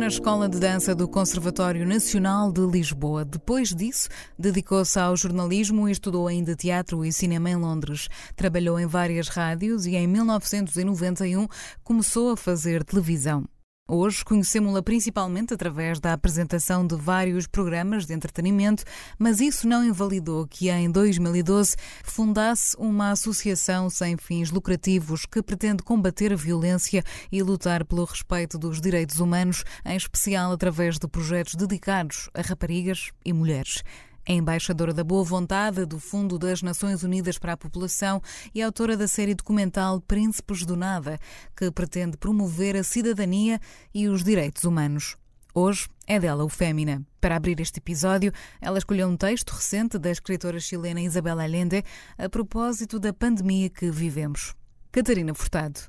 Na Escola de Dança do Conservatório Nacional de Lisboa. Depois disso, dedicou-se ao jornalismo e estudou ainda teatro e cinema em Londres. Trabalhou em várias rádios e em 1991 começou a fazer televisão. Hoje conhecemos-la principalmente através da apresentação de vários programas de entretenimento, mas isso não invalidou que em 2012 fundasse uma associação sem fins lucrativos que pretende combater a violência e lutar pelo respeito dos direitos humanos, em especial através de projetos dedicados a raparigas e mulheres. É embaixadora da boa vontade do Fundo das Nações Unidas para a População e autora da série documental Príncipes do Nada, que pretende promover a cidadania e os direitos humanos. Hoje é dela o Fémina. Para abrir este episódio, ela escolheu um texto recente da escritora chilena Isabel Allende a propósito da pandemia que vivemos. Catarina Furtado.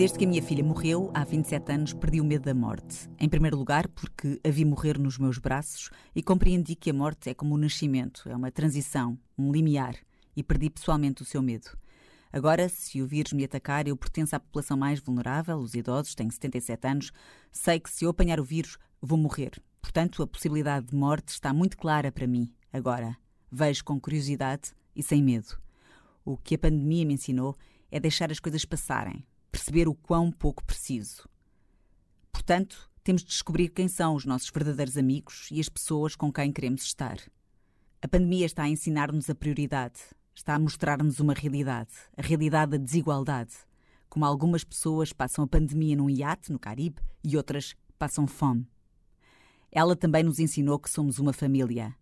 Desde que a minha filha morreu, há 27 anos, perdi o medo da morte. Em primeiro lugar, porque a vi morrer nos meus braços e compreendi que a morte é como o nascimento, é uma transição, um limiar, e perdi pessoalmente o seu medo. Agora, se o vírus me atacar, eu pertenço à população mais vulnerável, os idosos, tenho 77 anos, sei que se eu apanhar o vírus, vou morrer. Portanto, a possibilidade de morte está muito clara para mim, agora. Vejo com curiosidade e sem medo. O que a pandemia me ensinou é deixar as coisas passarem, perceber o quão pouco preciso. Portanto, temos de descobrir quem são os nossos verdadeiros amigos e as pessoas com quem queremos estar. A pandemia está a ensinar-nos a prioridade, está a mostrar-nos uma realidade, a realidade da desigualdade. Como algumas pessoas passam a pandemia num iate no Caribe e outras passam fome. Ela também nos ensinou que somos uma família.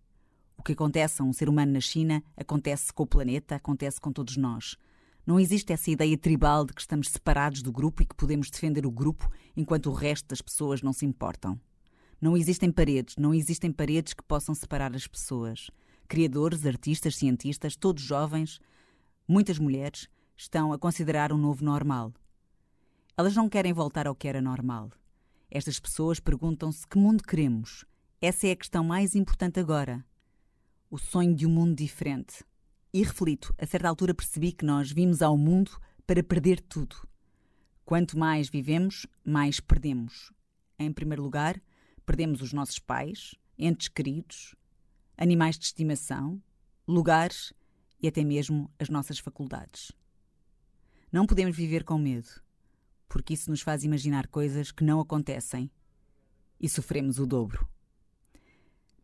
O que acontece a um ser humano na China acontece com o planeta, acontece com todos nós. Não existe essa ideia tribal de que estamos separados do grupo e que podemos defender o grupo enquanto o resto das pessoas não se importam. Não existem paredes, não existem paredes que possam separar as pessoas. Criadores, artistas, cientistas, todos jovens, muitas mulheres, estão a considerar um novo normal. Elas não querem voltar ao que era normal. Estas pessoas perguntam-se que mundo queremos. Essa é a questão mais importante agora. O sonho de um mundo diferente. E reflito, a certa altura percebi que nós vimos ao mundo para perder tudo. Quanto mais vivemos, mais perdemos. Em primeiro lugar, perdemos os nossos pais, entes queridos, animais de estimação, lugares e até mesmo as nossas faculdades. Não podemos viver com medo, porque isso nos faz imaginar coisas que não acontecem e sofremos o dobro.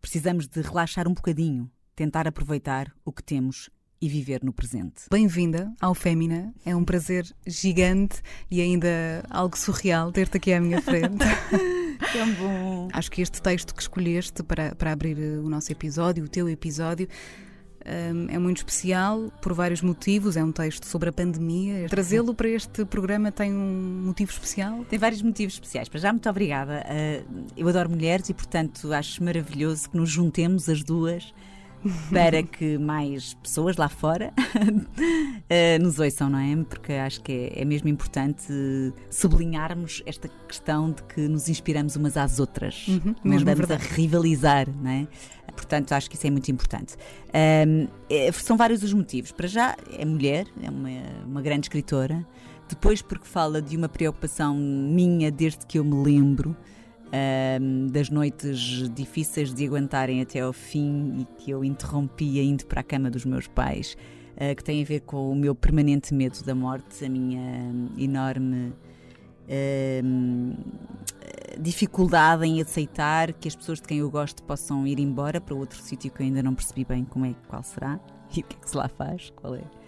Precisamos de relaxar um bocadinho, tentar aproveitar o que temos e viver no presente. Bem-vinda ao Fémina. É um prazer gigante e ainda algo surreal ter-te aqui à minha frente. Tão bom. Acho que este texto que escolheste para, para abrir o nosso episódio, o teu episódio, um, é muito especial por vários motivos. É um texto sobre a pandemia. Trazê-lo para este programa tem um motivo especial? Tem vários motivos especiais. Para já, muito obrigada. Uh, eu adoro mulheres e, portanto, acho maravilhoso que nos juntemos as duas para que mais pessoas lá fora uh, nos ouçam, não é? Porque acho que é, é, mesmo importante sublinharmos esta questão de que nos inspiramos umas às outras, uhum, não andamos verdade. a rivalizar, não é? Portanto, acho que isso é muito importante. Um, é, são vários os motivos. Para já, é mulher, é uma, uma grande escritora. Depois, porque fala de uma preocupação minha desde que eu me lembro um, das noites difíceis de aguentarem até ao fim e que eu interrompia indo para a cama dos meus pais, uh, que tem a ver com o meu permanente medo da morte, a minha enorme dificuldade em aceitar que as pessoas de quem eu gosto possam ir embora para outro sítio que eu ainda não percebi bem como é, qual será e o que é que se lá faz, qual é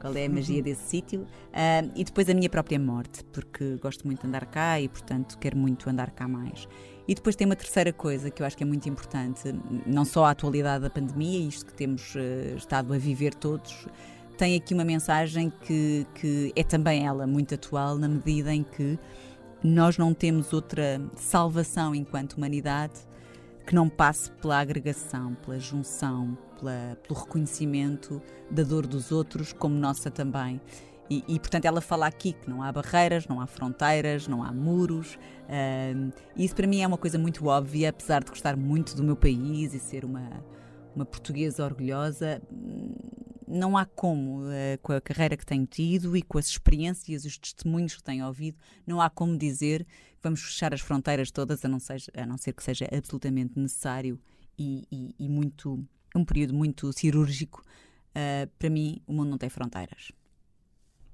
qual é a magia desse sítio, uh, e depois a minha própria morte, porque gosto muito de andar cá e, portanto, quero muito andar cá mais. E depois tem uma terceira coisa que eu acho que é muito importante, não só a atualidade da pandemia, isto que temos uh, estado a viver todos, tem aqui uma mensagem que, que é também ela muito atual, na medida em que nós não temos outra salvação enquanto humanidade que não passe pela agregação, pela junção, pela, pelo reconhecimento da dor dos outros como nossa também. E, e, portanto, ela fala aqui que não há barreiras, não há fronteiras, não há muros. Uh, isso para mim é uma coisa muito óbvia, apesar de gostar muito do meu país e ser uma, uma portuguesa orgulhosa. Não há como, uh, com a carreira que tenho tido e com as experiências e os testemunhos que tenho ouvido, não há como dizer que vamos fechar as fronteiras todas, a não, seja, a não ser que seja absolutamente necessário e, e, e muito, um período muito cirúrgico. Uh, para mim, o mundo não tem fronteiras.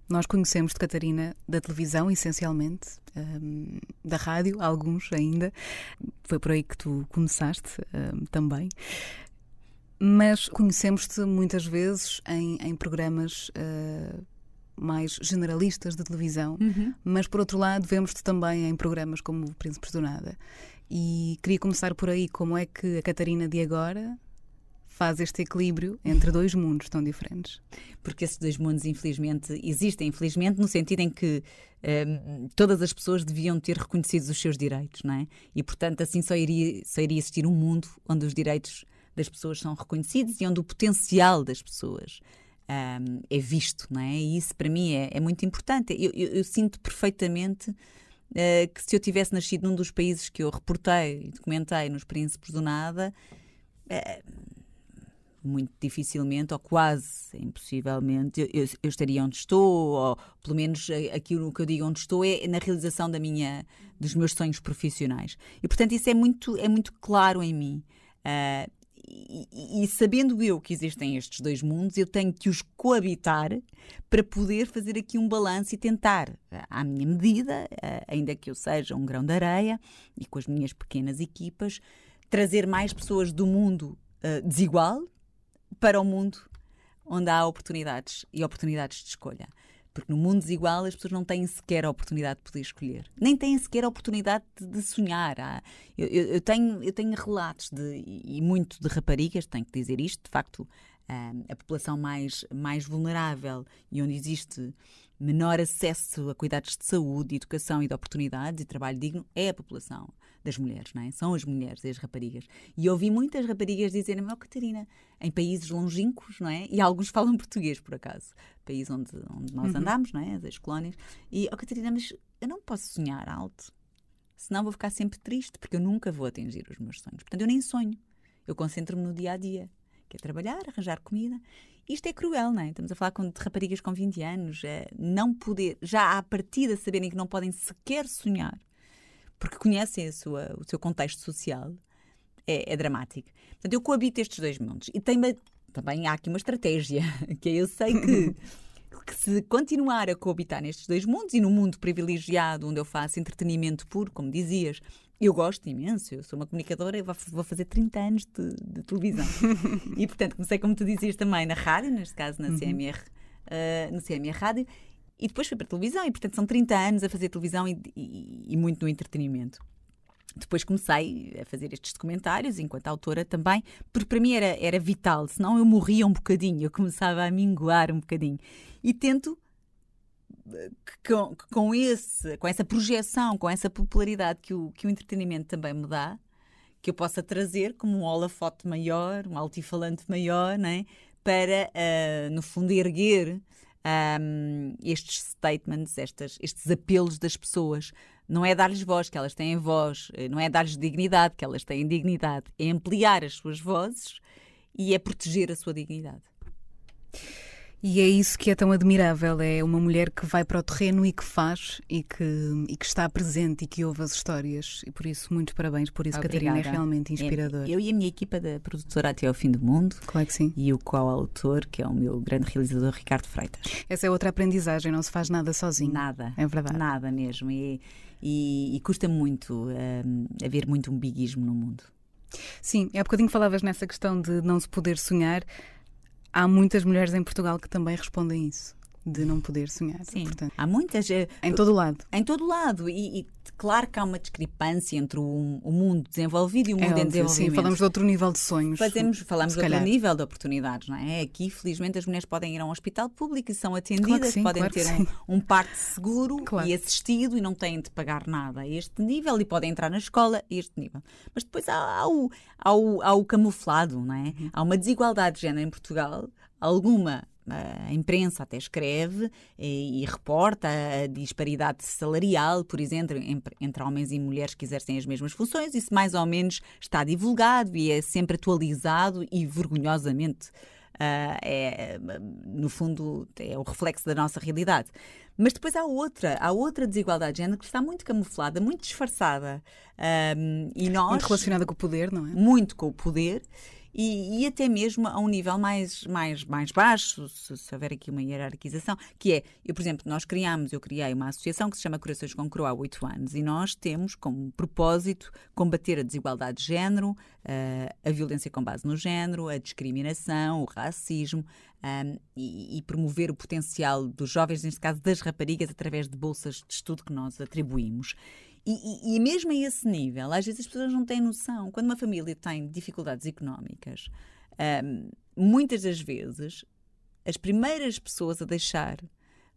Nós conhecemos de Catarina da televisão, essencialmente, um, da rádio, alguns ainda. Foi por aí que tu começaste um, também. Mas conhecemos-te muitas vezes em, em programas uh, mais generalistas de televisão, uhum. mas por outro lado, vemos-te também em programas como o Príncipes do Nada. E queria começar por aí. Como é que a Catarina de agora faz este equilíbrio entre dois mundos tão diferentes. Porque esses dois mundos, infelizmente, existem, infelizmente, no sentido em que um, todas as pessoas deviam ter reconhecidos os seus direitos, não é? E, portanto, assim só iria, só iria existir um mundo onde os direitos das pessoas são reconhecidos e onde o potencial das pessoas um, é visto, não é? E isso, para mim, é, é muito importante. Eu, eu, eu sinto perfeitamente uh, que se eu tivesse nascido num dos países que eu reportei e documentei nos Príncipes do Nada. Uh, muito dificilmente ou quase impossivelmente eu, eu, estaria onde estou ou pelo menos aquilo que eu digo onde estou é na realização da minha dos meus sonhos profissionais. E portanto isso é muito é muito claro em mim. Uh, e, e, sabendo eu que existem estes dois mundos, eu tenho que os coabitar para poder fazer aqui um balanço e tentar, à minha medida, uh, ainda que eu seja um grão de areia e com as minhas pequenas equipas, trazer mais pessoas do mundo uh, desigual, para o mundo onde há oportunidades e oportunidades de escolha. Porque no mundo desigual as pessoas não têm sequer a oportunidade de poder escolher. Nem têm sequer a oportunidade de, de sonhar. Eu, eu, eu, tenho, eu tenho relatos de, e muito de raparigas, tenho que dizer isto, de facto, a população mais, mais vulnerável e onde existe menor acesso a cuidados de saúde, educação e de oportunidades e trabalho digno é a população das mulheres, não é? São as mulheres e as raparigas. E ouvi muitas raparigas dizerem-me, oh Catarina, em países longínquos, não é? E alguns falam português, por acaso, país onde, onde nós uhum. andamos, não é? As colónias. E, oh Catarina, mas eu não posso sonhar alto, senão vou ficar sempre triste, porque eu nunca vou atingir os meus sonhos. Portanto, eu nem sonho. Eu concentro-me no dia a dia, que é trabalhar, arranjar comida. Isto é cruel, não é? Estamos a falar com, de raparigas com 20 anos, é, não poder, já à partida saberem que não podem sequer sonhar porque conhecem sua, o seu contexto social, é, é, dramático. Portanto, eu coabito estes dois mundos. E tem também há aqui uma estratégia, que é eu sei que, que se continuar a coabitar nestes dois mundos e no mundo privilegiado, onde eu faço entretenimento puro, como dizias, eu gosto imenso, eu sou uma comunicadora e vou fazer 30 anos de, de televisão. e, portanto, comecei, como tu dizias, também na rádio, neste caso na CMR, uh, eh, no CMR Rádio, e depois fui para a televisão, e portanto são 30 anos a fazer televisão e, e, e muito no entretenimento. Depois comecei a fazer estes documentários, enquanto autora também, porque para mim era, era vital, senão eu morria um bocadinho, eu começava a minguar um bocadinho. E tento com, com, esse, com essa projeção, com essa popularidade que o, que o entretenimento também me dá, que eu possa trazer como um holofote maior, um altifalante maior, né? para, uh, no fundo, erguer um, estes statements, estas, estes apelos das pessoas. Não é dar-lhes voz, que elas têm voz, eh, não é dar-lhes dignidade, que elas têm dignidade, é ampliar as suas vozes e é proteger a sua dignidade. E é isso que é tão admirável, é uma mulher que vai para o terreno e que faz e que, e que está presente e que ouve as histórias. E por isso, muito parabéns por isso, Obrigada. Catarina, é realmente inspirador. É, eu e a minha equipa da produtora Até ao Fim do Mundo. Claro que sim. E o coautor, que é o meu grande realizador, Ricardo Freitas. Essa é outra aprendizagem, não se faz nada sozinho. Nada. É verdade. Nada mesmo. E, e, e custa muito um, haver muito um biguismo no mundo. Sim, há bocadinho falavas nessa questão de não se poder sonhar há muitas mulheres em Portugal que também respondem isso de não poder sonhar. Sim, Portanto, há muitas. Eh, em todo lado. Em todo o lado. E, e claro que há uma discrepância entre o, o mundo desenvolvido e o é mundo é óbvio, em desenvolvimento. Sim, falamos de outro nível de sonhos. Fazemos, falamos de outro nível de oportunidades, não é? Aqui, felizmente, as mulheres podem ir a um hospital público e são atendidas, claro sim, podem claro ter um, um parto seguro claro. e assistido e não têm de pagar nada a este nível e podem entrar na escola a este nível. Mas depois há, há, o, há, o, há o camuflado, não é? Uhum. Há uma desigualdade de género em Portugal alguma a imprensa até escreve e, e, reporta a disparidade salarial, por exemplo, entre, entre, homens e mulheres que exercem as mesmas funções. Isso mais ou menos está divulgado e é sempre atualizado e vergonhosamente uh, é, no fundo, é o reflexo da nossa realidade. Mas depois há outra, há outra desigualdade de género que está muito camuflada, muito disfarçada. Um, e nós, muito relacionada com o poder, não é? Muito com o poder e, e, até mesmo a um nível mais, mais, mais baixo, se, se, houver aqui uma hierarquização, que é, eu, por exemplo, nós criámos, eu criei uma associação que se chama Corações com Coroa há oito anos e nós temos como propósito combater a desigualdade de género, uh, a violência com base no género, a discriminação, o racismo um, e, e promover o potencial dos jovens, neste caso das raparigas, através de bolsas de estudo que nós atribuímos. E, e, mesmo a esse nível, às vezes as pessoas não têm noção. Quando uma família tem dificuldades económicas, muitas das vezes as primeiras pessoas a deixar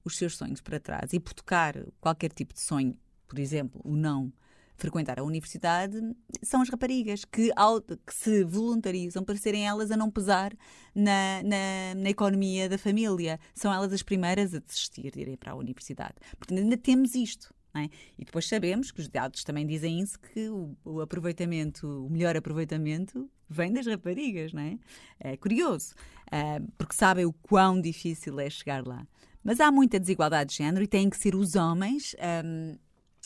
os seus sonhos para trás e hipotecar qualquer tipo de sonho, por exemplo, o não frequentar a universidade, são as raparigas que, ao, que se voluntarizam para serem elas a não pesar na, na, na, economia da família. São elas as primeiras a desistir de irem para a universidade. Portanto, ainda temos isto. É? E depois sabemos que os dados também dizem isso, que o, o, aproveitamento, o melhor aproveitamento vem das raparigas, não é? É curioso, uh, porque sabem o quão difícil é chegar lá. Mas há muita desigualdade de género e têm que ser os homens um,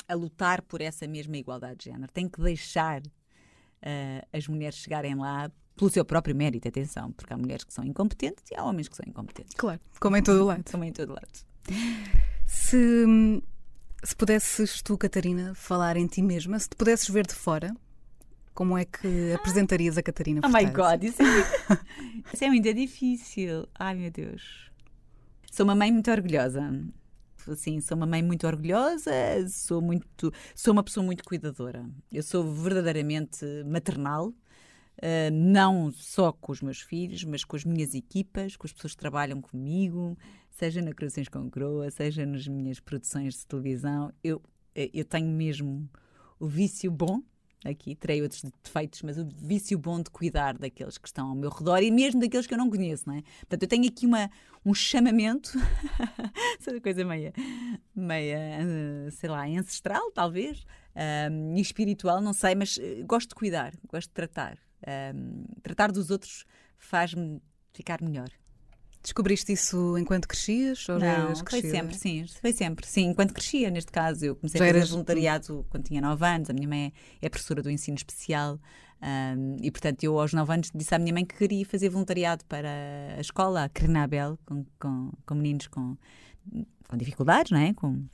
a lutar por essa mesma igualdade de género. Têm que deixar uh, as mulheres chegarem lá pelo seu próprio mérito, atenção, porque há mulheres que são incompetentes e há homens que são incompetentes. Claro, como em todo lado. Como em todo lado. Se se pudesses tu, Catarina, falar em ti mesma, se te pudesses ver de fora, como é que apresentarias a Catarina Oh my God, isso é, isso é muito difícil. Ai meu Deus. Sou uma mãe muito orgulhosa. Sim, sou uma mãe muito orgulhosa, sou muito, sou uma pessoa muito cuidadora. Eu sou verdadeiramente maternal. Uh, não só com os meus filhos, mas com as minhas equipas, com as pessoas que trabalham comigo, seja na Corações com Croa, seja nas minhas produções de televisão. Eu, eh, eu tenho mesmo o vício bom, aqui terei outros defeitos, mas o vício bom de cuidar daqueles que estão ao meu redor e mesmo daqueles que eu não conheço, não é? Portanto, eu tenho aqui uma, um chamamento, essa coisa meia, meia, eh, sei lá, ancestral, talvez, um, e espiritual, não sei, mas gosto de cuidar, gosto de tratar. Um, tratar dos outros faz-me ficar melhor. Descobriste isso enquanto crescias? Ou não, foi sempre, sim. Foi sempre, sim. Enquanto crescia, neste caso, eu comecei Já a fazer eras... voluntariado quando tinha 9 anos. A minha mãe é professora do ensino especial. Um, e, portanto, eu aos 9 anos disse à minha mãe que queria fazer voluntariado para a escola, a Crenabel, com, com, com meninos com, com dificuldades, não é? Com,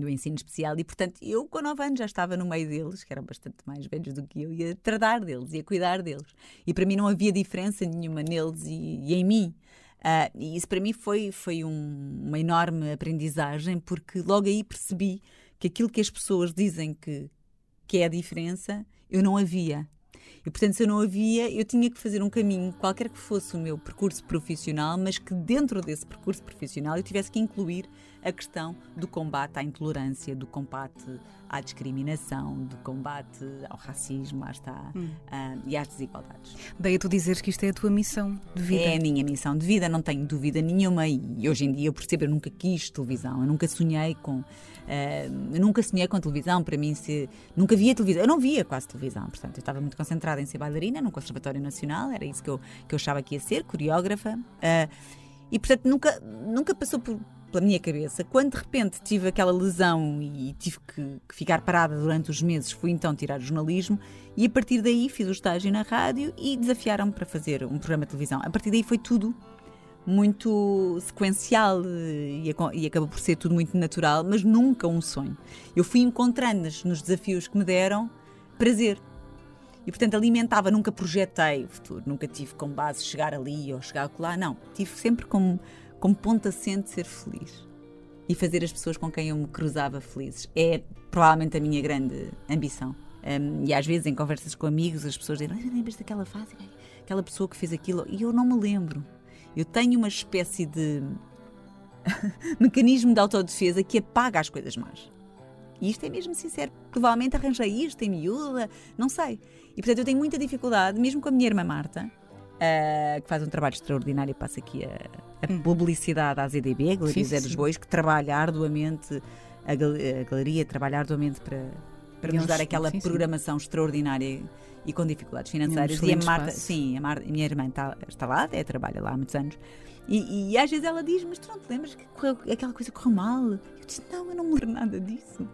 do ensino especial e, portanto, eu com 9 anos já estava no meio deles, que eram bastante mais velhos do que eu, e a tratar deles e a cuidar deles. E para mim não havia diferença nenhuma neles e, e em mim. Uh, e isso para mim foi, foi um, uma enorme aprendizagem, porque logo aí percebi que aquilo que as pessoas dizem que, que é a diferença, eu não havia. E, portanto, se eu não havia, eu tinha que fazer um caminho, qualquer que fosse o meu percurso profissional, mas que dentro desse percurso profissional eu tivesse que incluir a questão do combate à intolerância, do combate à discriminação, do combate ao racismo, lá está, hum. uh, e às desigualdades. Daí tu dizeres que isto é a tua missão de vida. É a minha missão de vida, não tenho dúvida nenhuma. E hoje em dia eu percebo, eu nunca quis televisão, eu nunca sonhei com Uh, eu nunca sonhei com televisão, para mim, se, nunca via televisão. Eu não via quase televisão, portanto, eu estava muito concentrada em ser bailarina no Conservatório Nacional, era isso que eu, que eu achava que ia ser, coreógrafa. Uh, e, portanto, nunca, nunca passou por, pela minha cabeça. Quando de repente tive aquela lesão e tive que, que, ficar parada durante os meses, fui então tirar jornalismo e a partir daí fiz o estágio na rádio e desafiaram-me para fazer um programa de televisão. A partir daí foi tudo muito sequencial eh, e, e acabou por ser tudo muito natural, mas nunca um sonho. Eu fui encontrando nos desafios que me deram prazer. E portanto alimentava, nunca projetei o futuro, nunca tive como base chegar ali ou chegar lá, não. Tive sempre como, como ponto assente ser feliz e fazer as pessoas com quem eu me cruzava felizes. É provavelmente a minha grande ambição. Um, e às vezes em conversas com amigos as pessoas dizem: lembras daquela fase? Aquela pessoa que fez aquilo? E eu não me lembro. Eu tenho uma espécie de mecanismo de autodefesa que apaga as coisas más. E isto é mesmo sincero. Provavelmente arranjei isto em miúda, não sei. E portanto eu tenho muita dificuldade, mesmo com a minha irmã Marta, uh, que faz um trabalho extraordinário, passo aqui a, a publicidade à ZDB, a Galeria Zé dos Bois, que trabalha arduamente, a, a galeria trabalha arduamente para, para nos dar aquela sim, programação sim. extraordinária e com dificuldades financeiras. E a Marta, espaço. sim, a, Marta, a minha irmã está, está lá, é, trabalha lá há muitos anos. E, e, às vezes ela diz: Mas tu não te lembras que correu, aquela coisa correu mal? Eu disse: Não, eu não me lembro nada disso.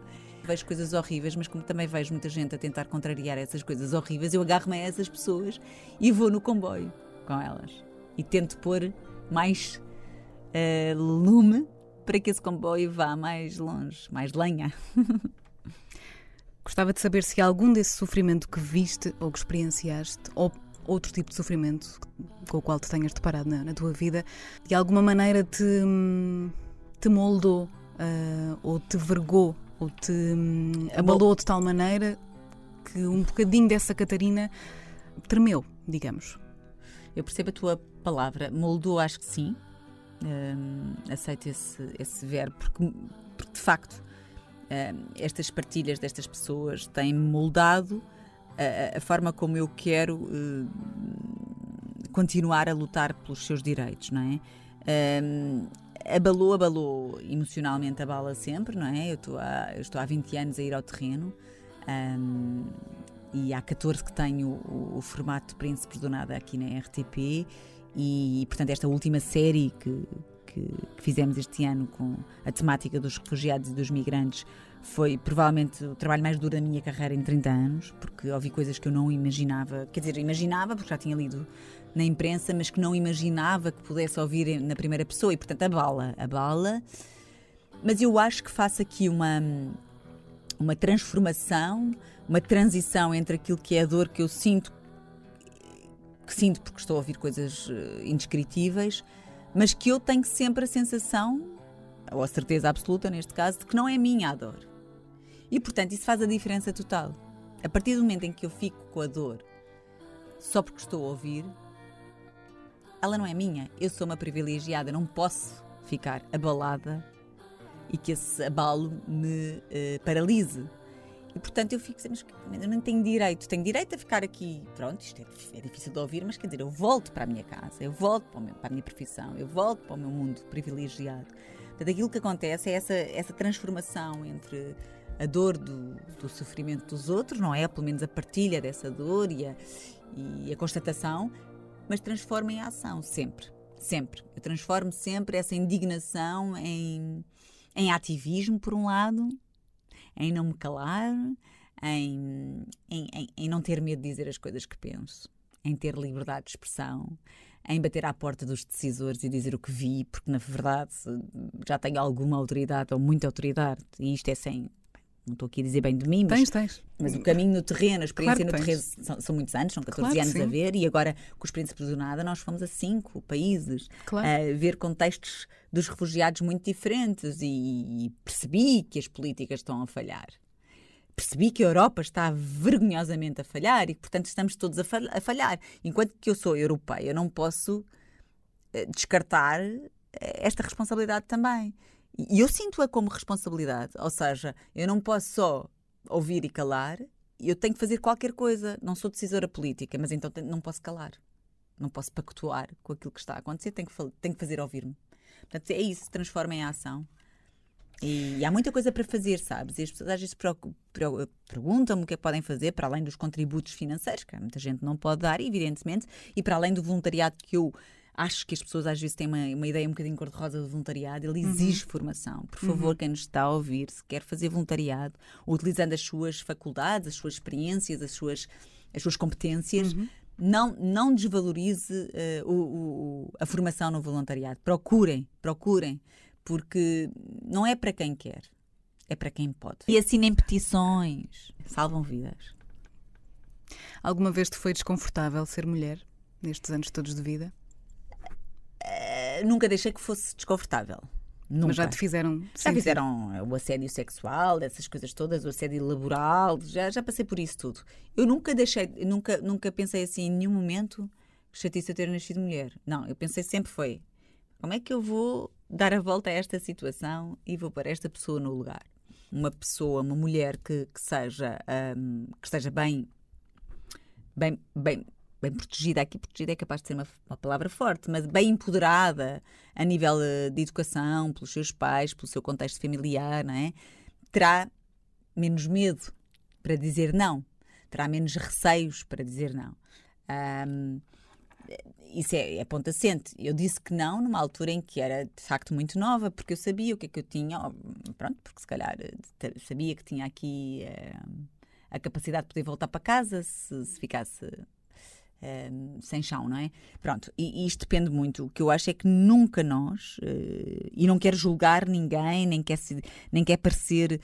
Vejo coisas horríveis, mas como também vejo muita gente a tentar contrariar essas coisas horríveis, eu agarro-me a essas pessoas e vou no comboio com elas. E tento pôr mais uh, lume para que esse comboio vá mais longe, mais lenha. Gostava de saber se algum desse sofrimento que viste ou que experienciaste, ou outro tipo de sofrimento com o qual te tenhas deparado na, na tua vida, de alguma maneira te, te moldou uh, ou te vergou ou te um, abalou de tal maneira que um bocadinho dessa Catarina tremeu, digamos. Eu percebo a tua palavra, moldou, acho que sim. Um, aceito esse, esse verbo, porque, porque de facto estas partilhas destas pessoas têm moldado a, a forma como eu quero uh, continuar a lutar pelos seus direitos, não é? Um, abalou, abalou emocionalmente, abala sempre, não é? Eu estou há, eu estou há 20 anos a ir ao terreno um, e há 14 que tenho o, o, formato de Príncipes do Nada aqui na RTP e, portanto, esta última série que, que, que fizemos este ano com a temática dos refugiados e dos migrantes foi provavelmente o trabalho mais duro da minha carreira em 30 anos, porque ouvi coisas que eu não imaginava, quer dizer, imaginava porque já tinha lido na imprensa, mas que não imaginava que pudesse ouvir na primeira pessoa e, portanto, a bala, a bala. Mas eu acho que faço aqui uma uma transformação, uma transição entre aquilo que é a dor que eu sinto que sinto porque estou a ouvir coisas eh, indescritíveis, mas que eu tenho sempre a sensação, ou a certeza absoluta neste caso, de que não é minha a dor. E portanto, isso faz a diferença total. A partir do momento em que eu fico com a dor só porque estou a ouvir, ela não é minha. Eu sou uma privilegiada, não posso ficar abalada e que esse abalo me uh, paralise. E portanto eu fico sempre, eu não tenho direito, tenho direito a ficar aqui, pronto, isto é, é, difícil de ouvir, mas quer dizer, eu volto para a minha casa, eu volto para, meu, para a minha profissão, eu volto para o meu mundo privilegiado. Portanto, aquilo que acontece é essa, essa transformação entre a dor do, do, sofrimento dos outros, não é? Pelo menos a partilha dessa dor e a, e a constatação, mas transforma em ação, sempre. Sempre. Eu transformo sempre essa indignação em, em ativismo, por um lado, em não me calar, em, em, em, em não ter medo de dizer as coisas que penso, em ter liberdade de expressão, em bater à porta dos decisores e dizer o que vi, porque na verdade já tenho alguma autoridade ou muita autoridade, e isto é sem não estou aqui a dizer bem de mim, mas, tens, tens. mas o caminho no terreno, a experiência claro no terreno são, são, muitos anos, são 14 claro anos a ver, e agora com os Príncipes do Nada nós fomos a cinco países claro. a ver contextos dos refugiados muito diferentes e, e percebi que as políticas estão a falhar. Percebi que a Europa está vergonhosamente a falhar e, portanto, estamos todos a falhar. Enquanto que eu sou europeia, não posso eh, descartar eh, esta responsabilidade também. E eu sinto-a como responsabilidade, ou seja, eu não posso só ouvir e calar, eu tenho que fazer qualquer coisa. Não sou decisora política, mas então não posso calar. Não posso pactuar com aquilo que está a acontecer, tenho que, tenho que fazer ouvir-me. Portanto, é isso, transforma em ação. E, e, há muita coisa para fazer, sabes? E as pessoas às vezes perguntam-me o que é que podem fazer para além dos contributos financeiros, que muita gente não pode dar, evidentemente, e para além do voluntariado que eu acho que as pessoas às vezes têm uma, uma ideia um bocadinho cor-de-rosa do voluntariado, ele exige uhum. formação. Por favor, uhum. quem nos está a ouvir, se quer fazer voluntariado, utilizando as suas faculdades, as suas experiências, as suas, as suas competências, uhum. não, não desvalorize uh, o, o, a formação no voluntariado. Procurem, procurem, porque não é para quem quer, é para quem pode. E assinem petições, salvam vidas. Alguma vez te foi desconfortável ser mulher nestes anos todos de vida? Nunca deixei que fosse desconfortável. Nunca. Mas já te fizeram. Já fizeram o assédio sexual, essas coisas todas, o assédio laboral, já, já passei por isso tudo. Eu nunca deixei, nunca, nunca pensei assim em nenhum momento que chatice eu ter nascido mulher. Não, eu pensei sempre foi como é que eu vou dar a volta a esta situação e vou pôr esta pessoa no lugar. Uma pessoa, uma mulher que, que seja, um, que esteja bem, bem, bem bem protegida, aqui protegida é capaz de ser uma, uma, palavra forte, mas bem empoderada a nível eh, de educação, pelos seus pais, pelo seu contexto familiar, não é? terá menos medo para dizer não, terá menos receios para dizer não. Um, isso é, é ponto assente. Eu disse que não numa altura em que era de facto muito nova, porque eu sabia o que é que eu tinha, pronto, porque se calhar eh, sabia que tinha aqui uh, a capacidade de poder voltar para casa se, se ficasse uh, sem chão, não é? Pronto, e, e, isto depende muito. O que eu acho é que nunca nós, uh, e não quero julgar ninguém, nem quer, se, nem quer parecer,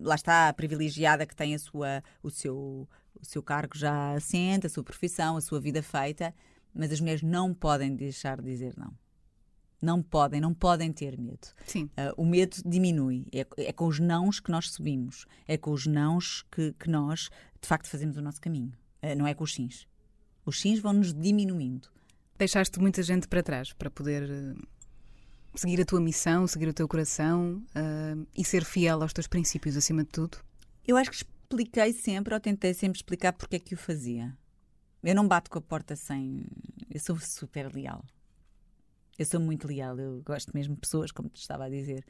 lá está, a privilegiada que tem a sua, o, seu, o seu cargo já assente, a sua profissão, a sua vida feita mas as mulheres não podem deixar de dizer não. Não podem, não podem ter medo. Sim. Uh, o medo diminui. É, é, com os nãos que nós subimos. É com os nãos que, que nós, de facto, fazemos o nosso caminho. Uh, não é com os sims. Os sims vão-nos diminuindo. Deixaste muita gente para trás para poder uh, seguir a tua missão, seguir o teu coração e ser fiel aos teus princípios acima de tudo? Eu acho que expliquei sempre, ou tentei sempre explicar porque é que o fazia. Eu não bato com a porta sem. Eu sou super leal. Eu sou muito leal. Eu gosto mesmo de pessoas, como te estava a dizer.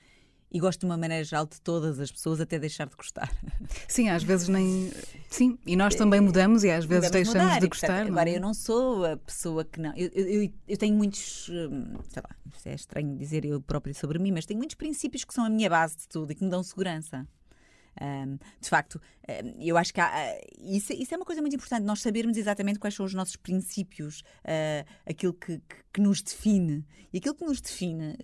E gosto de uma maneira geral de todas as pessoas, até deixar de gostar. Sim, às vezes nem. Sim, e nós também mudamos e às vezes deixamos mudar, de gostar. Portanto, agora, é? eu não sou a pessoa que não. Eu, eu, eu, tenho muitos. Hum, sei lá, é estranho dizer eu próprio sobre mim, mas tenho muitos princípios que são a minha base de tudo e que me dão segurança. Um, de facto, eu acho que há, ah, isso, isso, é uma coisa muito importante, nós sabermos exatamente quais são os nossos princípios, uh, aquilo que, que, que, nos define. E aquilo que nos define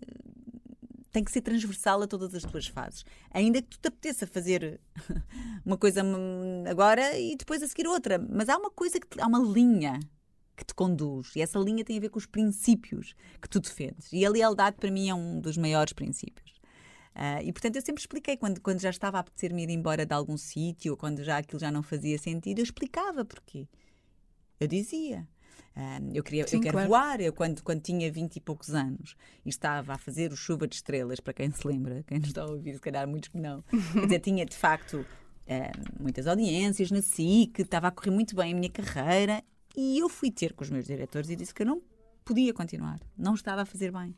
tem que ser transversal a todas as tuas fases. Ainda que tu te apeteça fazer uma coisa agora e depois a seguir outra. Mas há uma coisa que te, há uma linha que te conduz. E essa linha tem a ver com os princípios que tu defendes. E a lealdade, para mim, é um dos maiores princípios. Uh, e portanto eu sempre expliquei, quando, quando já estava a apetecer-me ir embora de algum sítio, ou quando já aquilo já não fazia sentido, eu explicava porquê. Eu dizia. Eu, queria, Sim, eu quero claro. voar. Eu, quando, quando tinha vinte e poucos anos e estava a fazer o Chuva de Estrelas, para quem se lembra, quem nos está a ouvir, se calhar muitos que não, quer dizer, tinha de facto muitas audiências na SIC, estava a correr muito bem a minha carreira e eu fui ter com os meus diretores e disse que eu não podia continuar, não estava a fazer bem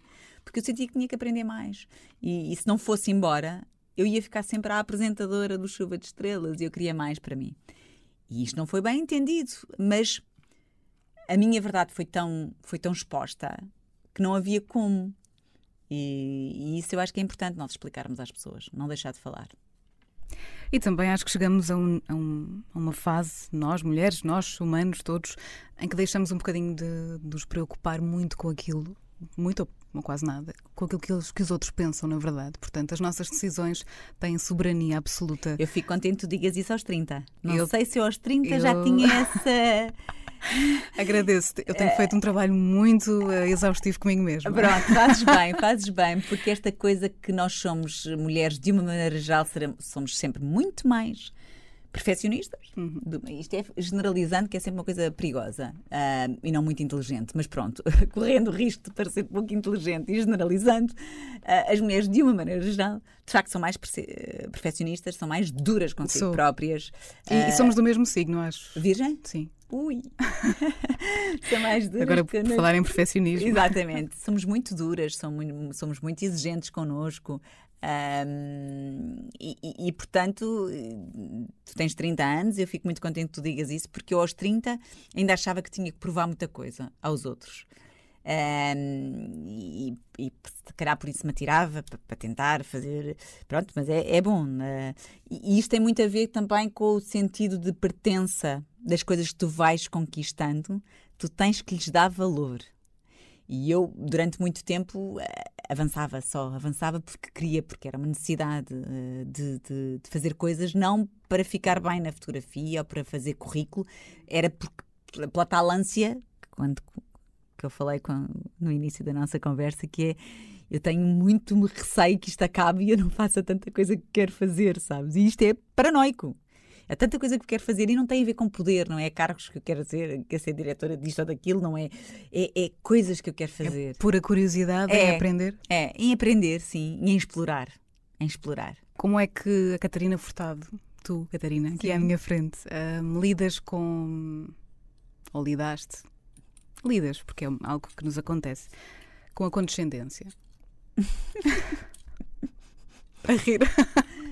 porque eu sentia que tinha que aprender mais. E, e se não fosse embora, eu ia ficar sempre a apresentadora do Chuva de Estrelas e eu queria mais para mim. E isto não foi bem entendido, mas a minha verdade foi tão, foi tão exposta que não havia como. E, e, isso eu acho que é importante nós explicarmos às pessoas, não deixar de falar. E também acho que chegamos a, um, a, um, a, uma fase, nós mulheres, nós humanos todos, em que deixamos um bocadinho de, de nos preocupar muito com aquilo muito ou quase nada, com aquilo que, eles, que os outros pensam, na verdade. Portanto, as nossas decisões têm soberania absoluta. Eu fico contente que tu digas isso aos 30. Não eu, sei se eu aos 30 eu... já tinha essa. Agradeço-te. Eu tenho feito um trabalho muito uh, exaustivo comigo mesmo. Pronto, fazes bem, fazes bem, porque esta coisa que nós somos mulheres, de uma maneira geral, somos sempre muito mais perfeccionistas. Uhum. Isto é generalizando, que é sempre uma coisa perigosa uh, e não muito inteligente, mas pronto, correndo o risco de parecer pouco inteligente e generalizando, uh, as mulheres, de uma maneira geral, de facto são mais perfeccionistas, são mais duras consigo Sou. próprias. E, uh, e, somos do mesmo signo, acho. Virgem? Sim. Ui! são mais duras. Agora, por falar em perfeccionismo. Exatamente. Somos muito duras, somos muito, somos muito exigentes connosco. Um, e, e, e, portanto, tu tens 30 anos, eu fico muito contente que tu digas isso, porque eu aos 30 ainda achava que tinha que provar muita coisa aos outros. Um, e, e se calhar por isso me atirava para tentar fazer. Pronto, mas é, é bom. Uh, e isto tem muito a ver também com o sentido de pertença das coisas que tu vais conquistando, tu tens que lhes dar valor. E eu, durante muito tempo, eh, avançava só, avançava porque queria, porque era uma necessidade eh, de, de, de, fazer coisas, não para ficar bem na fotografia ou para fazer currículo, era porque, pela tal ânsia, quando, que eu falei com, no início da nossa conversa, que é eu tenho muito receio que isto acabe e eu não faça tanta coisa que quero fazer, sabes? E isto é paranoico. Há tanta coisa que eu quero fazer e não tem a ver com poder, não é cargos que eu quero ser, quero ser diretora disto ou daquilo, não é? É, é coisas que eu quero é fazer. É pura curiosidade é, em aprender? É, em aprender, sim, e em explorar. Em explorar. Como é que a Catarina Furtado, tu, Catarina, aqui à minha frente, um, lidas com ou lidaste, lidas, porque é algo que nos acontece, com a condescendência. a rir.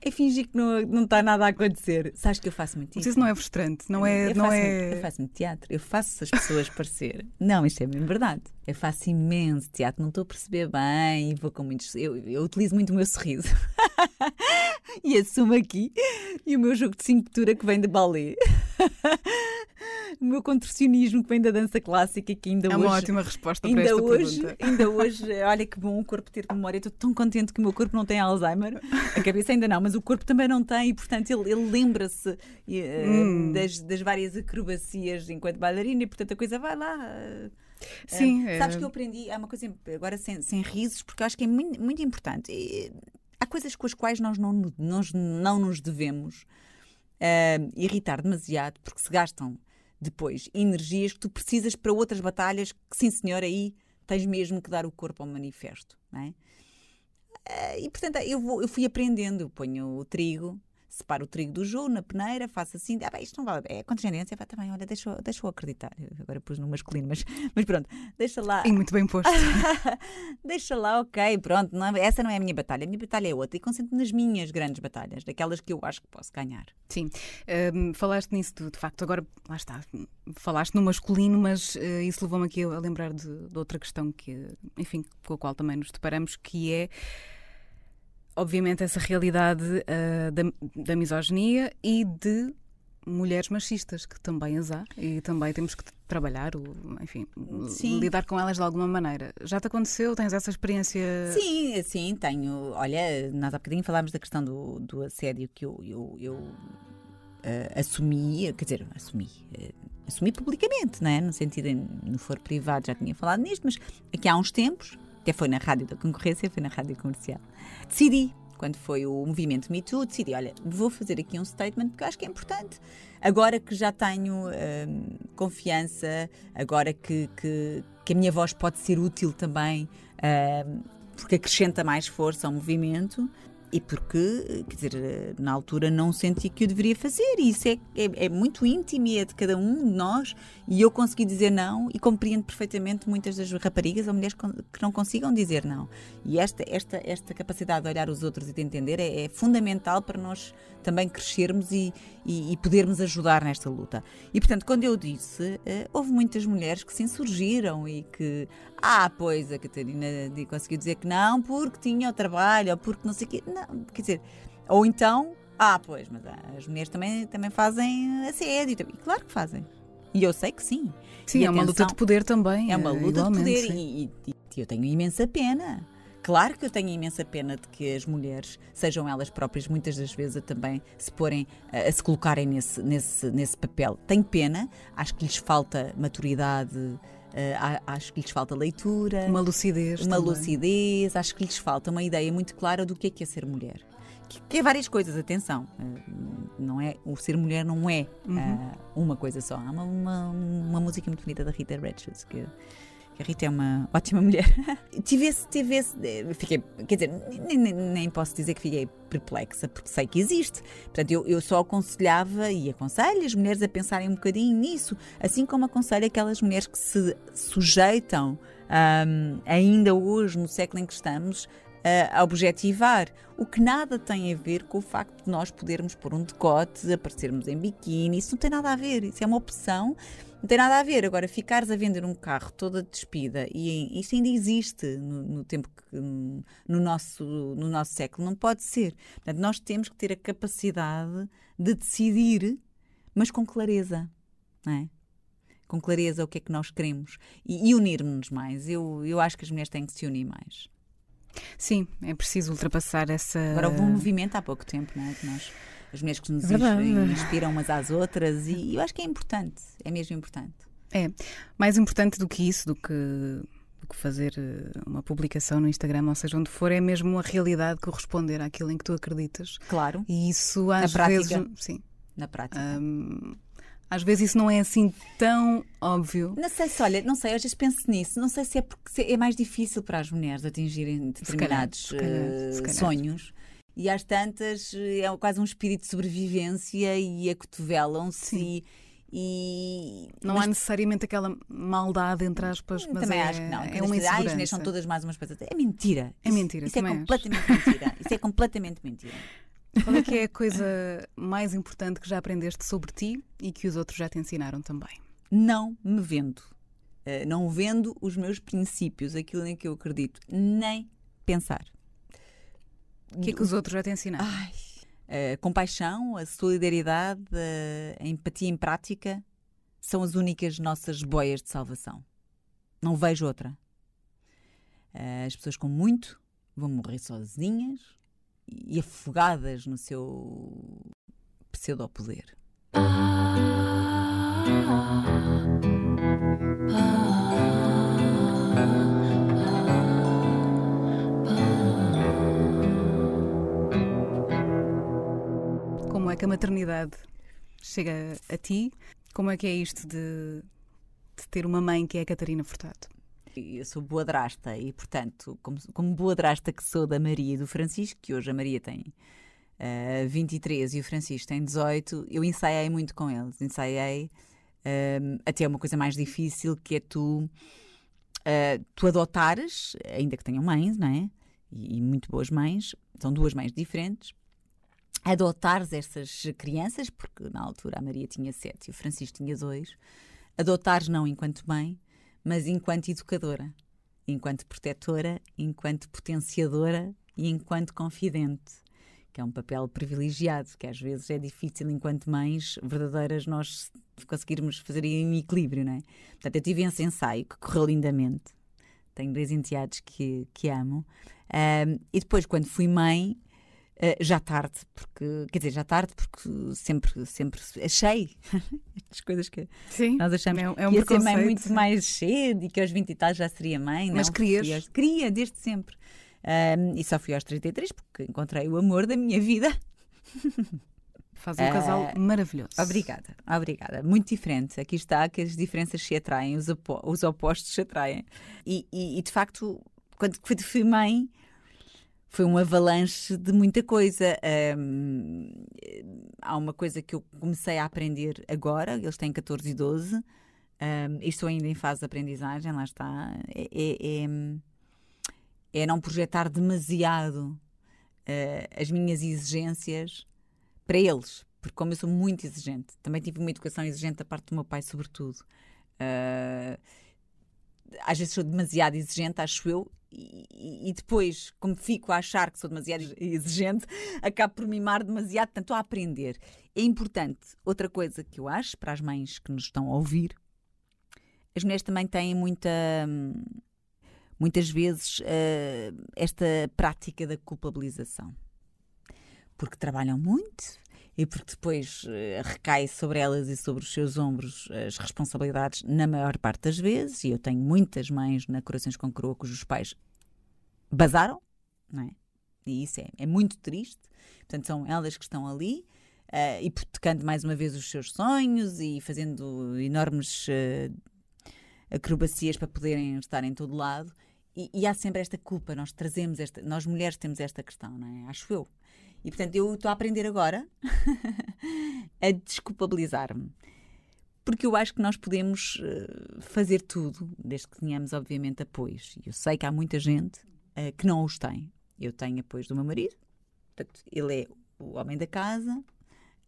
É fingir que não, não está nada a acontecer. Sabes que eu faço muito isso? Isso não é frustrante, não é. Eu, não faço, é... eu faço muito teatro, eu faço as pessoas parecer. Não, isto é mesmo verdade. Eu faço imenso teatro, não estou a perceber bem e vou com muitos. Eu, eu utilizo muito o meu sorriso. e assumo aqui. E o meu jogo de cintura que vem de balé. o meu contorcionismo que vem da dança clássica que ainda é hoje. É uma ótima resposta ainda para esta hoje, pergunta. Ainda hoje, olha que bom o corpo ter memória. Estou tão contente que o meu corpo não tem Alzheimer. A cabeça ainda não, mas o corpo também não tem e, portanto, ele, ele lembra-se uh, hum. das, das, várias acrobacias enquanto bailarina e, portanto, a coisa vai lá. Uh, Sim. Uh, sabes que eu aprendi, há uma coisa, agora sem, sem risos, porque eu acho que é muito, muito importante. E, há coisas com as quais nós não, nós não nos devemos irritar demasiado, porque se gastam depois energias que tu precisas para outras batalhas que, sim senhor, aí tens mesmo que dar o corpo ao manifesto, não é? E portanto eu, vou, eu fui aprendendo, eu ponho o trigo, separo o trigo do jogo na peneira, faço assim, ah, bem, isto não vale, é condescendência, vai também, olha, deixa, deixa eu acreditar. Eu agora pus no masculino, mas, mas pronto, deixa lá. E muito bem posto. deixa lá, ok, pronto, não, é, essa não é a minha batalha, a minha batalha é outra e concentro nas minhas grandes batalhas, daquelas que eu acho que posso ganhar. Sim, um, falaste nisso, de, de, facto, agora, lá está, falaste no masculino, mas uh, isso levou-me aqui a lembrar de, de outra questão que, enfim, com a qual também nos deparamos, que é obviamente, essa realidade uh, da, da misoginia e de mulheres machistas, que também as há e também temos que trabalhar, ou, enfim, sim. lidar com elas de alguma maneira. Já te aconteceu? Tens essa experiência? Sim, sim, tenho. Olha, nós há bocadinho falámos da questão do, do assédio que eu, eu, eu uh, assumi, quer dizer, assumi. Uh, assumi publicamente, não é? no sentido, de, no for privado, já tinha falado nisto, mas aqui há uns tempos, até foi na rádio da concorrência, foi na rádio comercial. Decidi, quando foi o movimento Me Too, decidi, olha, vou fazer aqui um statement porque acho que é importante. Agora que já tenho hum, confiança, agora que, que, que, a minha voz pode ser útil também, hum, porque acrescenta mais força ao movimento, e porque, quer dizer, na altura não senti que o deveria fazer. E isso é, é, é, muito íntimo e é de cada um de nós. E eu consegui dizer não e compreendo perfeitamente muitas das raparigas ou mulheres que não consigam dizer não. E esta, esta, esta capacidade de olhar os outros e de entender é, é fundamental para nós também crescermos e, e, e, podermos ajudar nesta luta. E portanto, quando eu disse, uh, houve muitas mulheres que se insurgiram e que, ah, pois a Catarina conseguiu dizer que não porque tinha o trabalho ou porque não sei o quê. Não, quer dizer, ou então, ah, pois, mas as mulheres também, também fazem assédio. E claro que fazem. E eu sei que sim. Sim, e é atenção, uma luta de poder também. É uma luta de poder e, e, e eu tenho imensa pena Claro que eu tenho imensa pena de que as mulheres, sejam elas próprias, muitas das vezes também se porem, a se colocarem nesse, nesse, nesse papel. Tenho pena, acho que lhes falta maturidade, uh, acho que lhes falta leitura. Uma lucidez. Uma também. lucidez, acho que lhes falta uma ideia muito clara do que é, que é ser mulher. Que, é várias coisas, atenção. Uh, não é, o ser mulher não é uh, uhum. uma coisa só. Há uma, uma, uma, música muito bonita da Rita Redshoes que Rita é uma ótima mulher. tive esse, tive esse, fiquei, quer dizer, nem, nem, nem, posso dizer que fiquei perplexa, porque sei que existe. Portanto, eu, eu só aconselhava e aconselho as mulheres a pensarem um bocadinho nisso, assim como aconselho aquelas mulheres que se sujeitam um, ainda hoje, no século em que estamos, a objetivar, o que nada tem a ver com o facto de nós podermos pôr um decote, aparecermos em biquíni, isso não tem nada a ver, isso é uma opção não tem nada a ver. Agora, ficares a vender um carro toda despida, e isso ainda existe no, no tempo que, no, nosso, no nosso século, não pode ser. Portanto, nós temos que ter a capacidade de decidir, mas com clareza, não é? Com clareza o que é que nós queremos e, e unirmos-nos mais. Eu, eu acho que as mulheres têm que se unir mais. Sim, é preciso ultrapassar essa. Agora houve um movimento há pouco tempo, não é? Que nós as mulheres que nos Verdade. inspiram umas às outras e eu acho que é importante, é mesmo importante. É, mais importante do que isso, do que, do que fazer eh, uma publicação no Instagram, ou seja, onde for, é mesmo a realidade corresponder àquilo em que tu acreditas. Claro. E isso às Na vezes. Prática. Sim. Na prática. Um, às vezes isso não é assim tão óbvio. Não sei se, olha, não sei, às vezes penso nisso. Não sei se é porque é mais difícil para as mulheres atingirem determinados se calhar, se calhar, se calhar. sonhos e às tantas é quase um espírito de sobrevivência e acotovelam-se e, E, não mas... há necessariamente aquela maldade, entre aspas, mas também é, acho que não. É uma insegurança. são todas mais umas coisas. É mentira. É mentira. Isso, isso é completamente mentira. Isso é completamente mentira. Qual é que é a coisa mais importante que já aprendeste sobre ti e que os outros já te ensinaram também? Não me vendo. Uh, não vendo os meus princípios, aquilo em que eu acredito, nem pensar. O que é que os outros já te ensinaram? Ai, a compaixão, a solidariedade, a empatia em prática são as únicas nossas boias de salvação. Não vejo outra. Eh, as pessoas com muito vão morrer sozinhas e afogadas no seu pseudo-poder. Ah, ah, ah, maternidade chega a ti? Como é que é isto de, de ter uma mãe que é a Catarina Furtado? Eu sou boa drasta e, portanto, como, como boa drasta que sou da Maria e do Francisco, que hoje a Maria tem uh, eh, 23 e o Francisco tem 18, eu ensaiei muito com eles. Ensaiei uh, até uma coisa mais difícil, que é tu, uh, tu adotares, ainda que tenham mães, não é? E, e muito boas mães, são duas mães diferentes, adotares essas crianças, porque na altura a Maria tinha sete e o Francisco tinha dois, adotares não enquanto mãe, mas enquanto educadora, enquanto protetora, enquanto potenciadora e enquanto confidente, que é um papel privilegiado, que às vezes é difícil enquanto mães verdadeiras nós conseguirmos fazer em equilíbrio, não é? Portanto, eu tive esse ensaio que correu lindamente. Tenho dois enteados que, que amo. Um, e depois, quando fui mãe, Uh, já tarde, porque quer dizer, já tarde, porque sempre, sempre achei as coisas que Sim, nós achamos é, é um que ia ser mãe muito mais cedo e que aos 20 e tal já seria mãe. Mas não, querias? Queria, desde sempre. Um, e só fui aos 33 porque encontrei o amor da minha vida. Faz um casal uh, maravilhoso. Obrigada, obrigada. Muito diferente. Aqui está que as diferenças se atraem, os, os opostos se atraem. E, e, e de facto, quando fui mãe, foi um avalanche de muita coisa. Um, há uma coisa que eu comecei a aprender agora, eles têm 14 e 12, um, estou ainda em fase de aprendizagem, lá está. É, é, é, é não projetar demasiado uh, as minhas exigências para eles, porque como eu sou muito exigente, também tive uma educação exigente da parte do meu pai, sobretudo. Uh, às vezes sou demasiado exigente, acho eu, e, e, depois, como fico a achar que sou demasiado exigente, acabo por mimar demasiado, tanto a aprender. É importante, outra coisa que eu acho, para as mães que nos estão a ouvir, as mulheres também têm muita. Muitas vezes uh, esta prática da culpabilização. Porque trabalham muito, e porque depois uh, recai sobre elas e sobre os seus ombros as responsabilidades na maior parte das vezes, e eu tenho muitas mães na Corações com Coroa cujos pais basaram, não é? E isso é, é muito triste. Portanto, são elas que estão ali uh, hipotecando mais uma vez os seus sonhos e fazendo enormes uh, acrobacias para poderem estar em todo lado. E, e, há sempre esta culpa, nós trazemos esta, nós mulheres temos esta questão, não é? Acho eu. E portanto eu estou a aprender agora a desculpabilizar-me. Porque eu acho que nós podemos uh, fazer tudo, desde que tenhamos, obviamente, apoios. E eu sei que há muita gente uh, que não os tem. Eu tenho apoios do meu marido, portanto, ele é o homem da casa,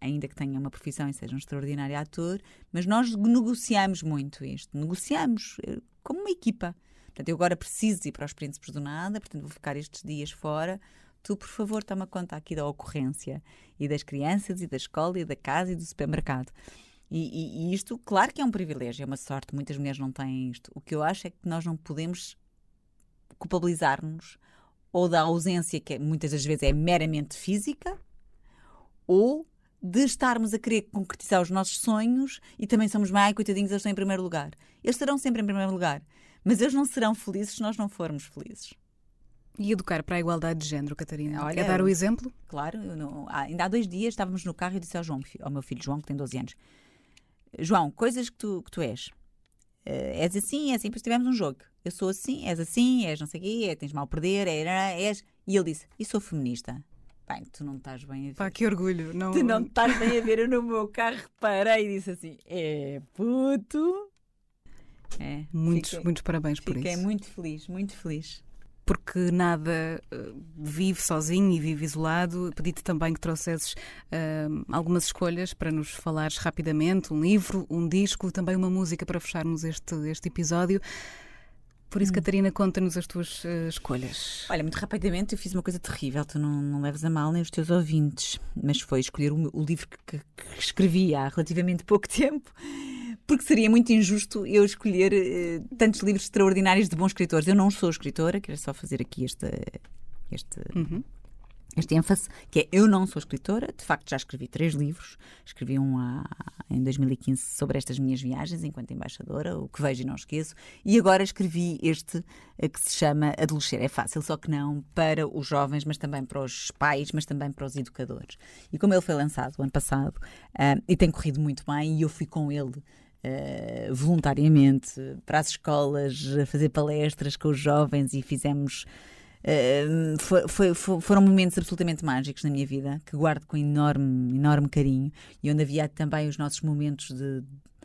ainda que tenha uma profissão e seja um extraordinário ator, mas nós negociamos muito isto, negociamos uh, como uma equipa. Portanto, eu agora preciso ir para os Príncipes do Nada, portanto, vou ficar estes dias fora tu, por favor, toma conta aqui da ocorrência e das crianças e da escola e da casa e do supermercado. E, e, e, isto, claro que é um privilégio, é uma sorte, muitas mulheres não têm isto. O que eu acho é que nós não podemos culpabilizar-nos ou da ausência, que é, muitas das vezes é meramente física, ou de estarmos a querer concretizar os nossos sonhos e também somos mais coitadinhos, eles estão em primeiro lugar. Eles estarão sempre em primeiro lugar, mas eles não serão felizes se nós não formos felizes. E educar para a igualdade de género, Catarina? Olha, é dar o exemplo? Claro, não, ainda há dois dias estávamos no carro e disse ao João, ao meu filho João, que tem 12 anos: João, coisas que tu, que tu és. Uh, és assim, é assim, depois tivemos um jogo. Eu sou assim, és assim, és não sei o quê, é, tens mal a perder, é, és. E ele disse: E sou feminista. Bem, tu não estás bem a ver. Pá, que orgulho. Não... Tu não estás bem a ver. Eu no meu carro parei e disse assim: é puto. É, muitos, fiquei, muitos parabéns por isso. Fiquei muito feliz, muito feliz. Porque nada uh, vive sozinho e vive isolado. Pedi-te também que trouxesses uh, algumas escolhas para nos falares rapidamente: um livro, um disco, também uma música para fecharmos este, este episódio. Por isso, hum. Catarina, conta-nos as tuas uh, escolhas. Olha, muito rapidamente, eu fiz uma coisa terrível, tu não, não leves a mal nem os teus ouvintes, mas foi escolher o, o livro que, que, que, escrevi há relativamente pouco tempo, porque seria muito injusto eu escolher uh, tantos livros extraordinários de bons escritores. Eu não sou escritora, quero só fazer aqui este. este uhum este ênfase, que é eu não sou escritora, de facto já escrevi três livros, escrevi um há, em 2015 sobre estas minhas viagens enquanto embaixadora, o que vejo e não esqueço, e agora escrevi este eh, que se chama Adolescer é Fácil, só que não para os jovens, mas também para os pais, mas também para os educadores. E como ele foi lançado o ano passado uh, e tem corrido muito bem, e eu fui com ele Uh, voluntariamente para as escolas, a fazer palestras com os jovens e fizemos foi, foi, foram momentos absolutamente mágicos na minha vida, que guardo com enorme, enorme carinho, e onde havia também os nossos momentos de,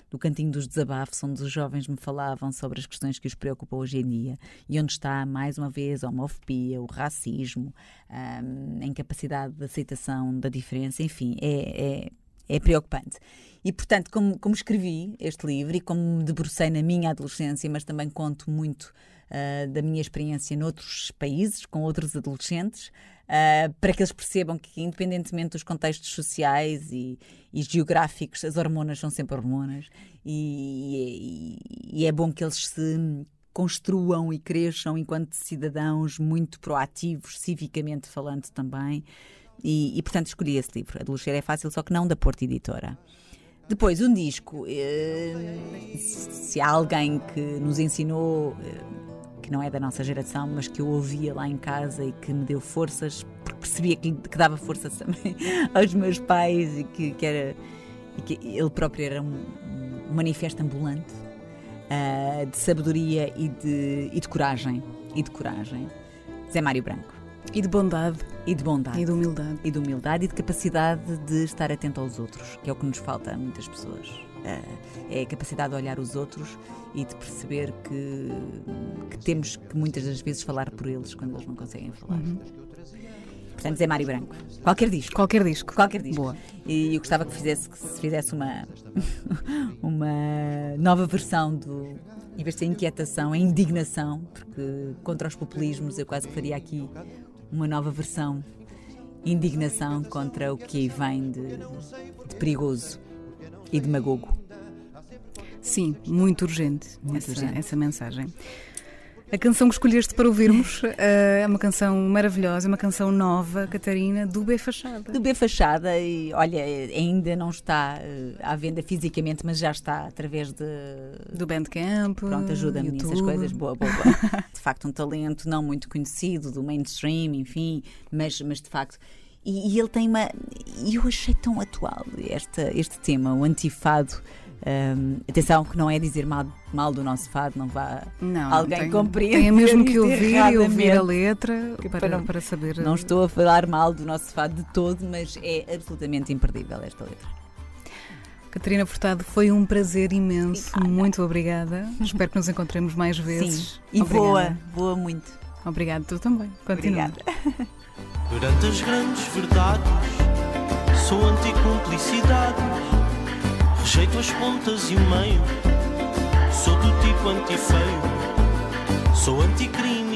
do cantinho dos desabafos, onde os jovens me falavam sobre as questões que os preocupam hoje em dia e onde está, mais uma vez, a homofobia, o racismo, a incapacidade de aceitação da diferença, enfim, é, é, é preocupante. E, portanto, como, como escrevi este livro e como me debrucei na minha adolescência, mas também conto muito uh, da minha experiência noutros países, com outros adolescentes, uh, para que eles percebam que, independentemente dos contextos sociais e, e geográficos, as hormonas são sempre hormonas e, e, e é bom que eles se construam e cresçam enquanto cidadãos muito proativos, civicamente falando também. E, e, portanto escolhi esse livro. Adolescer é fácil, só que não da Porta Editora. Depois, um disco. Eh, se há alguém que nos ensinou eh, que não é da nossa geração, mas que eu ouvia lá em casa e que me deu forças, porque percebia que, que dava força também aos meus pais e que, que era e que ele próprio era um, um manifesto ambulante uh, de sabedoria e de, e de coragem e de coragem. Zé Mário Branco. E de bondade. E de bondade. E de humildade. E de humildade e de capacidade de estar atento aos outros, que é o que nos falta a muitas pessoas. É a capacidade de olhar os outros e de perceber que, que temos que muitas das vezes falar por eles quando eles não conseguem falar. Uhum. Portanto, Zé Mário Branco. Qualquer disco. Qualquer disco. Qualquer disco. Boa. E eu gostava que, fizesse, que se fizesse uma, uma nova versão do. Em vez de ser inquietação, é indignação, porque contra os populismos eu quase que faria aqui uma nova versão. Indignação contra o que aí vem de, de perigoso e demagogo. Sim, muito urgente, muito essa, urgente. essa mensagem. A canção que escolheste para ouvirmos uh, é uma canção maravilhosa, uma canção nova, Catarina, do B Fachada. Do B Fachada, e olha, ainda não está uh, à venda fisicamente, mas já está através de. Do Bandcamp. Pronto, ajuda-me nessas coisas. Boa, boa, boa. de facto, um talento não muito conhecido, do mainstream, enfim, mas, mas de facto. E, e ele tem uma. E eu achei tão atual esta, este tema, o antifado. Um, atenção que não é dizer mal, mal do nosso fado, não vá não, alguém compreender. Tem mesmo que ouvir e ouvir a letra para, para, para, saber. Não estou a falar mal do nosso fado de todo, mas é absolutamente imperdível esta letra. Catarina Furtado, foi um prazer imenso. Obrigada. Muito obrigada. Espero que nos encontremos mais vezes. Sim. E Obrigada. voa, voa muito. Obrigada, tu também. Continua. Obrigada. Perante as grandes verdades, sou anticumplicidades, rejeito as pontas e o meio, sou do tipo antifeio, sou anticrime